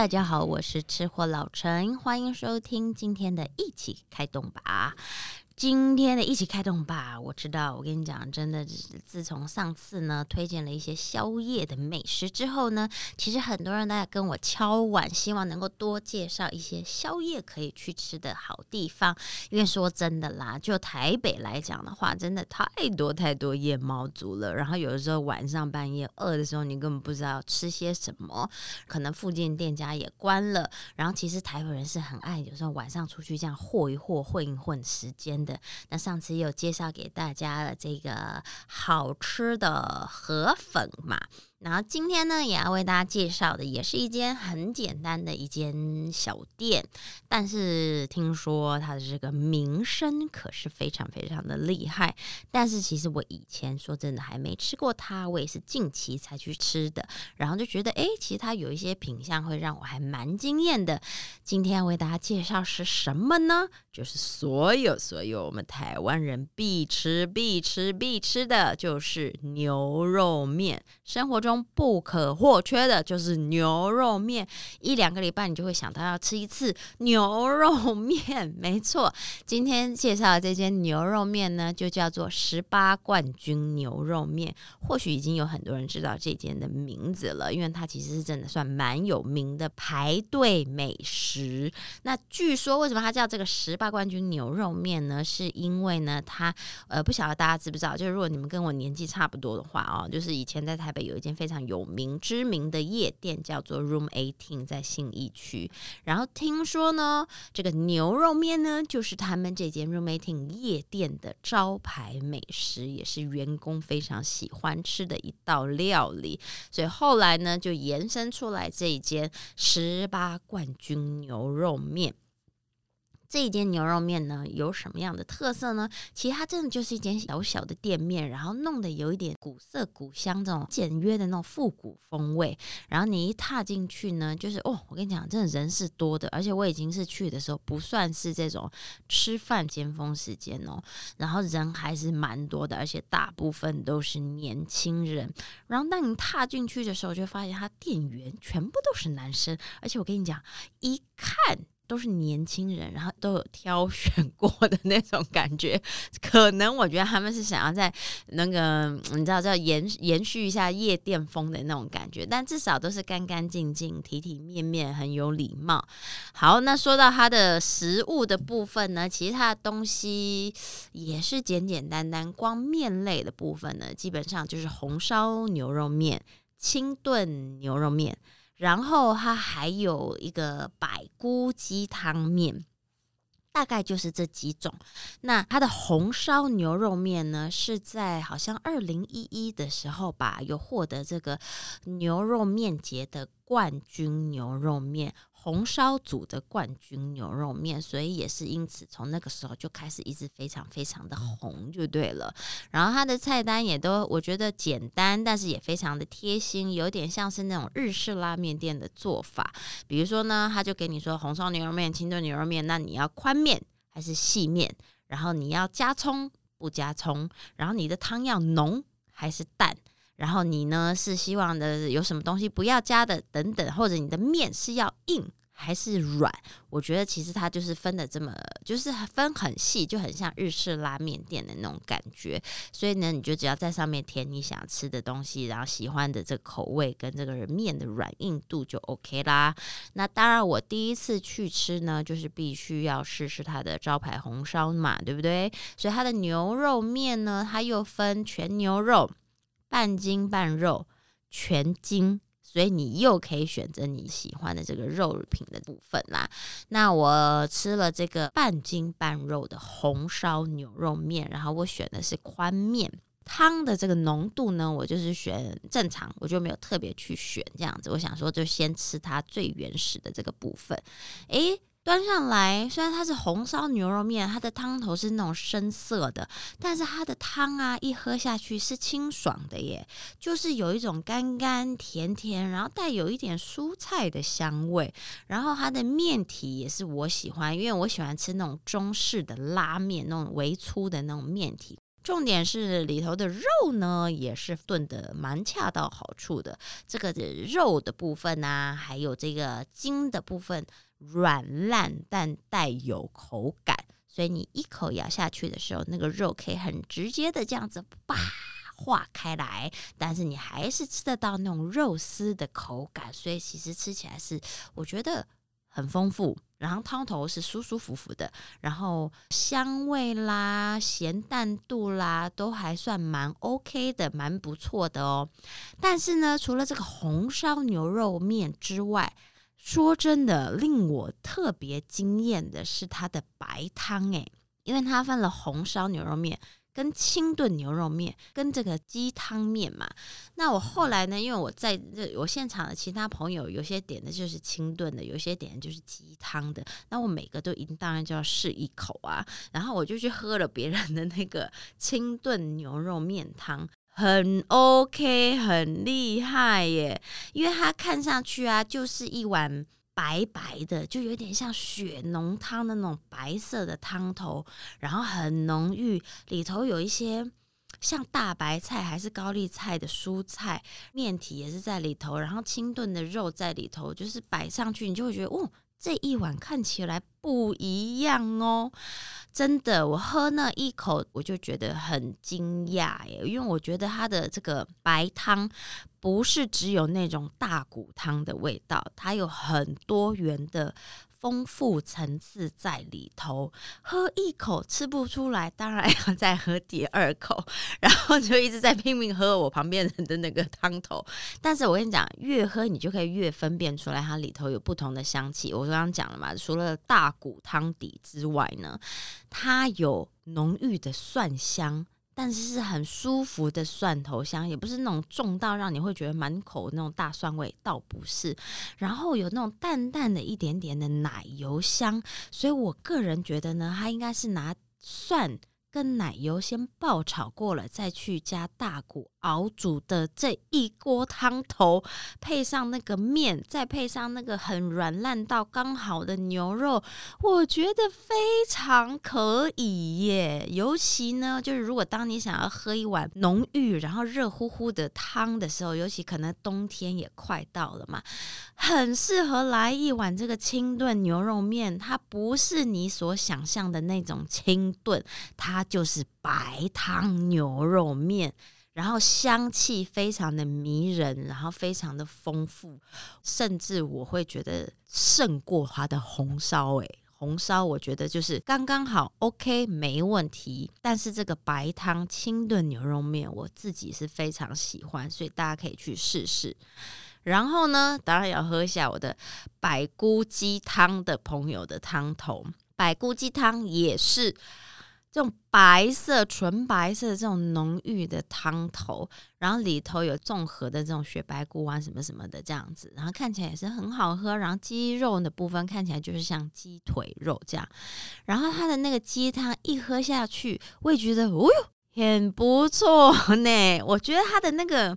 大家好，我是吃货老陈，欢迎收听今天的一起开动吧。今天的一起开动吧，我知道，我跟你讲，真的，自从上次呢推荐了一些宵夜的美食之后呢，其实很多人大家跟我敲碗，希望能够多介绍一些宵夜可以去吃的好地方。因为说真的啦，就台北来讲的话，真的太多太多夜猫族了。然后有的时候晚上半夜饿的时候，你根本不知道吃些什么，可能附近店家也关了。然后其实台北人是很爱有时候晚上出去这样混一混、混一混时间的。那上次有介绍给大家了这个好吃的河粉嘛？然后今天呢，也要为大家介绍的，也是一间很简单的一间小店，但是听说它的这个名声可是非常非常的厉害。但是其实我以前说真的还没吃过它，我也是近期才去吃的，然后就觉得哎，其实它有一些品相会让我还蛮惊艳的。今天要为大家介绍是什么呢？就是所有所有我们台湾人必吃必吃必吃的就是牛肉面，生活中。中不可或缺的就是牛肉面，一两个礼拜你就会想到要吃一次牛肉面。没错，今天介绍的这间牛肉面呢，就叫做十八冠军牛肉面。或许已经有很多人知道这间的名字了，因为它其实是真的算蛮有名的排队美食。那据说为什么它叫这个十八冠军牛肉面呢？是因为呢，它呃不晓得大家知不知道，就是如果你们跟我年纪差不多的话哦，就是以前在台北有一间。非常有名知名的夜店叫做 Room Eighteen，在信义区。然后听说呢，这个牛肉面呢，就是他们这间 Room Eighteen 夜店的招牌美食，也是员工非常喜欢吃的一道料理。所以后来呢，就延伸出来这一间十八冠军牛肉面。这一间牛肉面呢，有什么样的特色呢？其实它真的就是一间小小的店面，然后弄得有一点古色古香这种简约的那种复古风味。然后你一踏进去呢，就是哦，我跟你讲，真的人是多的，而且我已经是去的时候不算是这种吃饭尖峰时间哦，然后人还是蛮多的，而且大部分都是年轻人。然后当你踏进去的时候，就发现他店员全部都是男生，而且我跟你讲，一看。都是年轻人，然后都有挑选过的那种感觉，可能我觉得他们是想要在那个你知道叫延延续一下夜店风的那种感觉，但至少都是干干净净、体体面面、很有礼貌。好，那说到它的食物的部分呢，其实它的东西也是简简单单，光面类的部分呢，基本上就是红烧牛肉面、清炖牛肉面。然后它还有一个百菇鸡汤面，大概就是这几种。那它的红烧牛肉面呢，是在好像二零一一的时候吧，有获得这个牛肉面节的冠军牛肉面。红烧组的冠军牛肉面，所以也是因此从那个时候就开始一直非常非常的红就对了。然后它的菜单也都我觉得简单，但是也非常的贴心，有点像是那种日式拉面店的做法。比如说呢，他就给你说红烧牛肉面、清炖牛肉面，那你要宽面还是细面？然后你要加葱不加葱？然后你的汤要浓还是淡？然后你呢是希望的有什么东西不要加的等等，或者你的面是要硬还是软？我觉得其实它就是分的这么，就是分很细，就很像日式拉面店的那种感觉。所以呢，你就只要在上面填你想吃的东西，然后喜欢的这个口味跟这个人面的软硬度就 OK 啦。那当然，我第一次去吃呢，就是必须要试试它的招牌红烧嘛，对不对？所以它的牛肉面呢，它又分全牛肉。半筋半肉，全筋，所以你又可以选择你喜欢的这个肉品的部分啦。那我吃了这个半筋半肉的红烧牛肉面，然后我选的是宽面，汤的这个浓度呢，我就是选正常，我就没有特别去选这样子。我想说，就先吃它最原始的这个部分，诶。端上来，虽然它是红烧牛肉面，它的汤头是那种深色的，但是它的汤啊，一喝下去是清爽的耶，就是有一种甘甘甜甜，然后带有一点蔬菜的香味。然后它的面体也是我喜欢，因为我喜欢吃那种中式的拉面，那种微粗的那种面体。重点是里头的肉呢，也是炖的蛮恰到好处的。这个肉的部分呢，还有这个筋的部分，软烂但带有口感，所以你一口咬下去的时候，那个肉可以很直接的这样子叭化开来，但是你还是吃得到那种肉丝的口感，所以其实吃起来是我觉得很丰富。然后汤头是舒舒服服的，然后香味啦、咸淡度啦都还算蛮 OK 的，蛮不错的哦。但是呢，除了这个红烧牛肉面之外，说真的，令我特别惊艳的是它的白汤诶，因为它分了红烧牛肉面。跟清炖牛肉面，跟这个鸡汤面嘛。那我后来呢？因为我在这我现场的其他朋友，有些点的就是清炖的，有些点的就是鸡汤的。那我每个都一定当然就要试一口啊。然后我就去喝了别人的那个清炖牛肉面汤，很 OK，很厉害耶。因为它看上去啊，就是一碗。白白的，就有点像血浓汤的那种白色的汤头，然后很浓郁，里头有一些像大白菜还是高丽菜的蔬菜，面体也是在里头，然后清炖的肉在里头，就是摆上去，你就会觉得，哦，这一碗看起来不一样哦。真的，我喝那一口，我就觉得很惊讶耶，因为我觉得它的这个白汤不是只有那种大骨汤的味道，它有很多元的。丰富层次在里头，喝一口吃不出来，当然要再喝第二口，然后就一直在拼命喝我旁边人的那个汤头。但是我跟你讲，越喝你就可以越分辨出来，它里头有不同的香气。我刚刚讲了嘛，除了大骨汤底之外呢，它有浓郁的蒜香。但是是很舒服的蒜头香，也不是那种重到让你会觉得满口那种大蒜味，倒不是。然后有那种淡淡的一点点的奶油香，所以我个人觉得呢，它应该是拿蒜。跟奶油先爆炒过了，再去加大骨熬煮的这一锅汤头，配上那个面，再配上那个很软烂到刚好的牛肉，我觉得非常可以耶。尤其呢，就是如果当你想要喝一碗浓郁然后热乎乎的汤的时候，尤其可能冬天也快到了嘛，很适合来一碗这个清炖牛肉面。它不是你所想象的那种清炖，它。它就是白汤牛肉面，然后香气非常的迷人，然后非常的丰富，甚至我会觉得胜过它的红烧。诶，红烧我觉得就是刚刚好，OK，没问题。但是这个白汤清炖牛肉面，我自己是非常喜欢，所以大家可以去试试。然后呢，当然要喝一下我的百菇鸡汤的朋友的汤头，百菇鸡汤也是。这种白色、纯白色这种浓郁的汤头，然后里头有综合的这种雪白菇啊什么什么的这样子，然后看起来也是很好喝。然后鸡肉的部分看起来就是像鸡腿肉这样，然后它的那个鸡汤一喝下去，我也觉得哦哟很不错呢。我觉得它的那个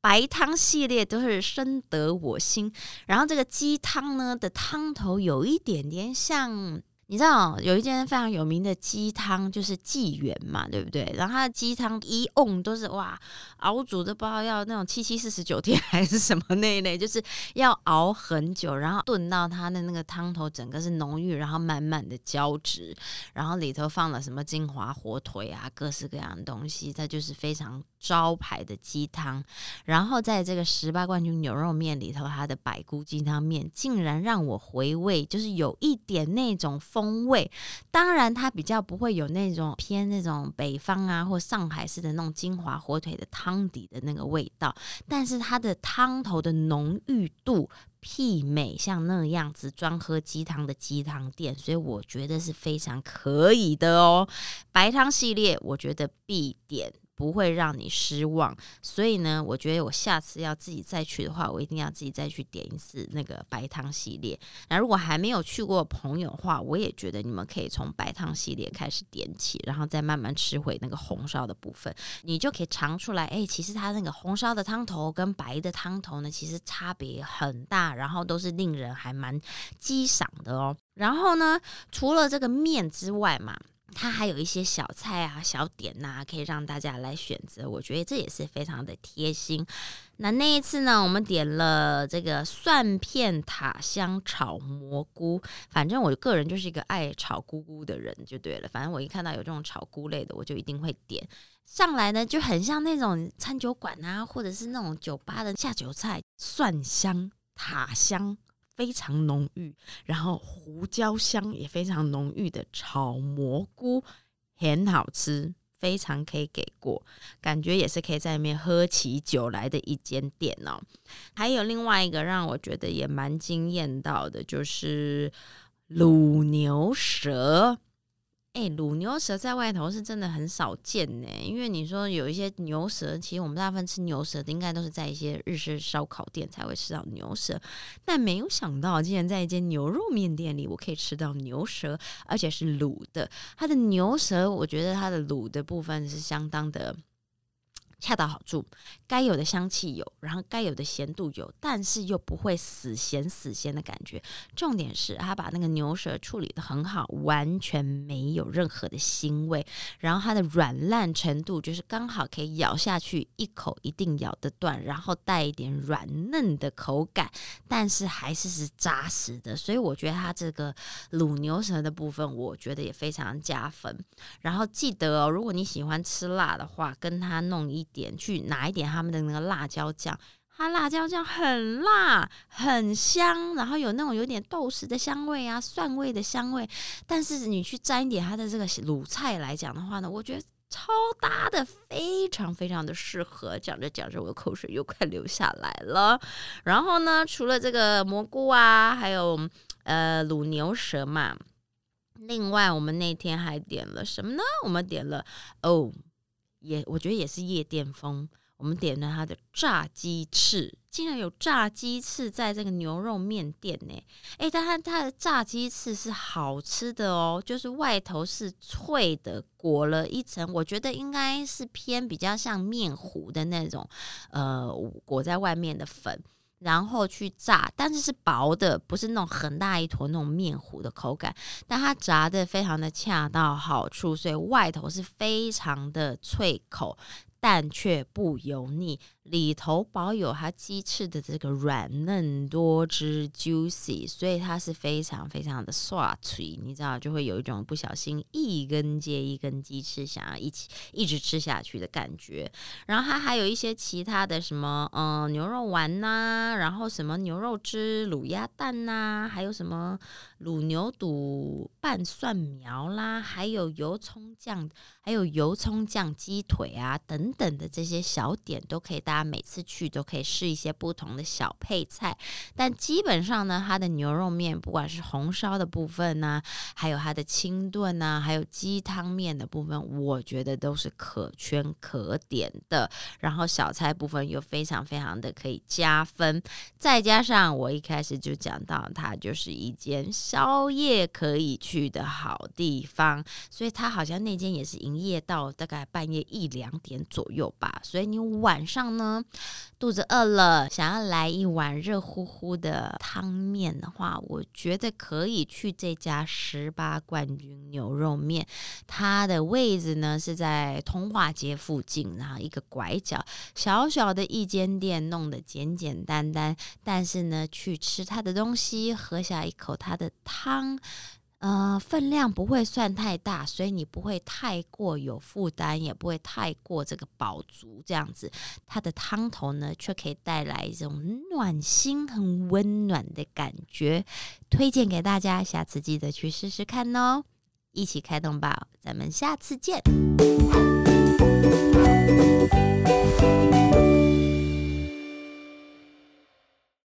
白汤系列都是深得我心，然后这个鸡汤呢的汤头有一点点像。你知道有一间非常有名的鸡汤，就是纪元嘛，对不对？然后它的鸡汤一瓮都是哇，熬煮的不知道要那种七七四十九天 还是什么那一类，就是要熬很久，然后炖到它的那个汤头整个是浓郁，然后满满的胶质，然后里头放了什么金华火腿啊，各式各样的东西，它就是非常招牌的鸡汤。然后在这个十八冠军牛肉面里头，它的百菇鸡汤面竟然让我回味，就是有一点那种风。风味，当然它比较不会有那种偏那种北方啊或上海式的那种金华火腿的汤底的那个味道，但是它的汤头的浓郁度媲美像那样子专喝鸡汤的鸡汤店，所以我觉得是非常可以的哦。白汤系列，我觉得必点。不会让你失望，所以呢，我觉得我下次要自己再去的话，我一定要自己再去点一次那个白汤系列。那如果还没有去过朋友的话，我也觉得你们可以从白汤系列开始点起，然后再慢慢吃回那个红烧的部分，你就可以尝出来，哎，其实它那个红烧的汤头跟白的汤头呢，其实差别很大，然后都是令人还蛮激赏的哦。然后呢，除了这个面之外嘛。它还有一些小菜啊、小点呐，可以让大家来选择。我觉得这也是非常的贴心。那那一次呢，我们点了这个蒜片塔香炒蘑菇。反正我个人就是一个爱炒菇菇的人，就对了。反正我一看到有这种炒菇类的，我就一定会点上来呢，就很像那种餐酒馆啊，或者是那种酒吧的下酒菜，蒜香塔香。非常浓郁，然后胡椒香也非常浓郁的炒蘑菇，很好吃，非常可以给过，感觉也是可以在里面喝起酒来的一间店哦。还有另外一个让我觉得也蛮惊艳到的，就是卤牛舌。哎，卤牛舌在外头是真的很少见呢，因为你说有一些牛舌，其实我们大部分吃牛舌的应该都是在一些日式烧烤店才会吃到牛舌，但没有想到竟然在一间牛肉面店里，我可以吃到牛舌，而且是卤的。它的牛舌，我觉得它的卤的部分是相当的。恰到好处，该有的香气有，然后该有的咸度有，但是又不会死咸死咸的感觉。重点是他把那个牛舌处理的很好，完全没有任何的腥味。然后它的软烂程度就是刚好可以咬下去一口一定咬得断，然后带一点软嫩的口感，但是还是是扎实的。所以我觉得它这个卤牛舌的部分，我觉得也非常加分。然后记得哦，如果你喜欢吃辣的话，跟他弄一。点去拿一点他们的那个辣椒酱，它辣椒酱很辣很香，然后有那种有点豆豉的香味啊，蒜味的香味。但是你去沾一点它的这个卤菜来讲的话呢，我觉得超搭的，非常非常的适合。讲着讲着，我的口水又快流下来了。然后呢，除了这个蘑菇啊，还有呃卤牛舌嘛，另外我们那天还点了什么呢？我们点了哦。也我觉得也是夜店风，我们点了它的炸鸡翅，竟然有炸鸡翅在这个牛肉面店呢！哎，但它它的炸鸡翅是好吃的哦，就是外头是脆的，裹了一层，我觉得应该是偏比较像面糊的那种，呃，裹在外面的粉。然后去炸，但是是薄的，不是那种很大一坨那种面糊的口感。但它炸的非常的恰到好处，所以外头是非常的脆口。但却不油腻，里头保有它鸡翅的这个软嫩多汁 juicy，所以它是非常非常的刷脆，你知道就会有一种不小心一根接一根鸡翅想要一起一直吃下去的感觉。然后它还有一些其他的什么嗯牛肉丸呐，然后什么牛肉汁卤鸭蛋呐，还有什么卤牛肚拌蒜苗啦，还有油葱酱，还有油葱酱鸡腿啊等。等的这些小点都可以，大家每次去都可以试一些不同的小配菜。但基本上呢，它的牛肉面，不管是红烧的部分呢，还有它的清炖呐，还有鸡汤面的部分，我觉得都是可圈可点的。然后小菜部分又非常非常的可以加分。再加上我一开始就讲到，它就是一间宵夜可以去的好地方，所以它好像那间也是营业到大概半夜一两点左。右吧，所以你晚上呢呢肚子饿了，想要来一碗热乎乎的汤面的话，我觉得可以去这家十八冠军牛肉面。它的位置呢是在通化街附近，然后一个拐角，小小的一间店，弄得简简单单，但是呢，去吃它的东西，喝下一口它的汤。呃，分量不会算太大，所以你不会太过有负担，也不会太过这个饱足，这样子，它的汤头呢，却可以带来一种暖心、很温暖的感觉，推荐给大家，下次记得去试试看哦！一起开动吧，咱们下次见。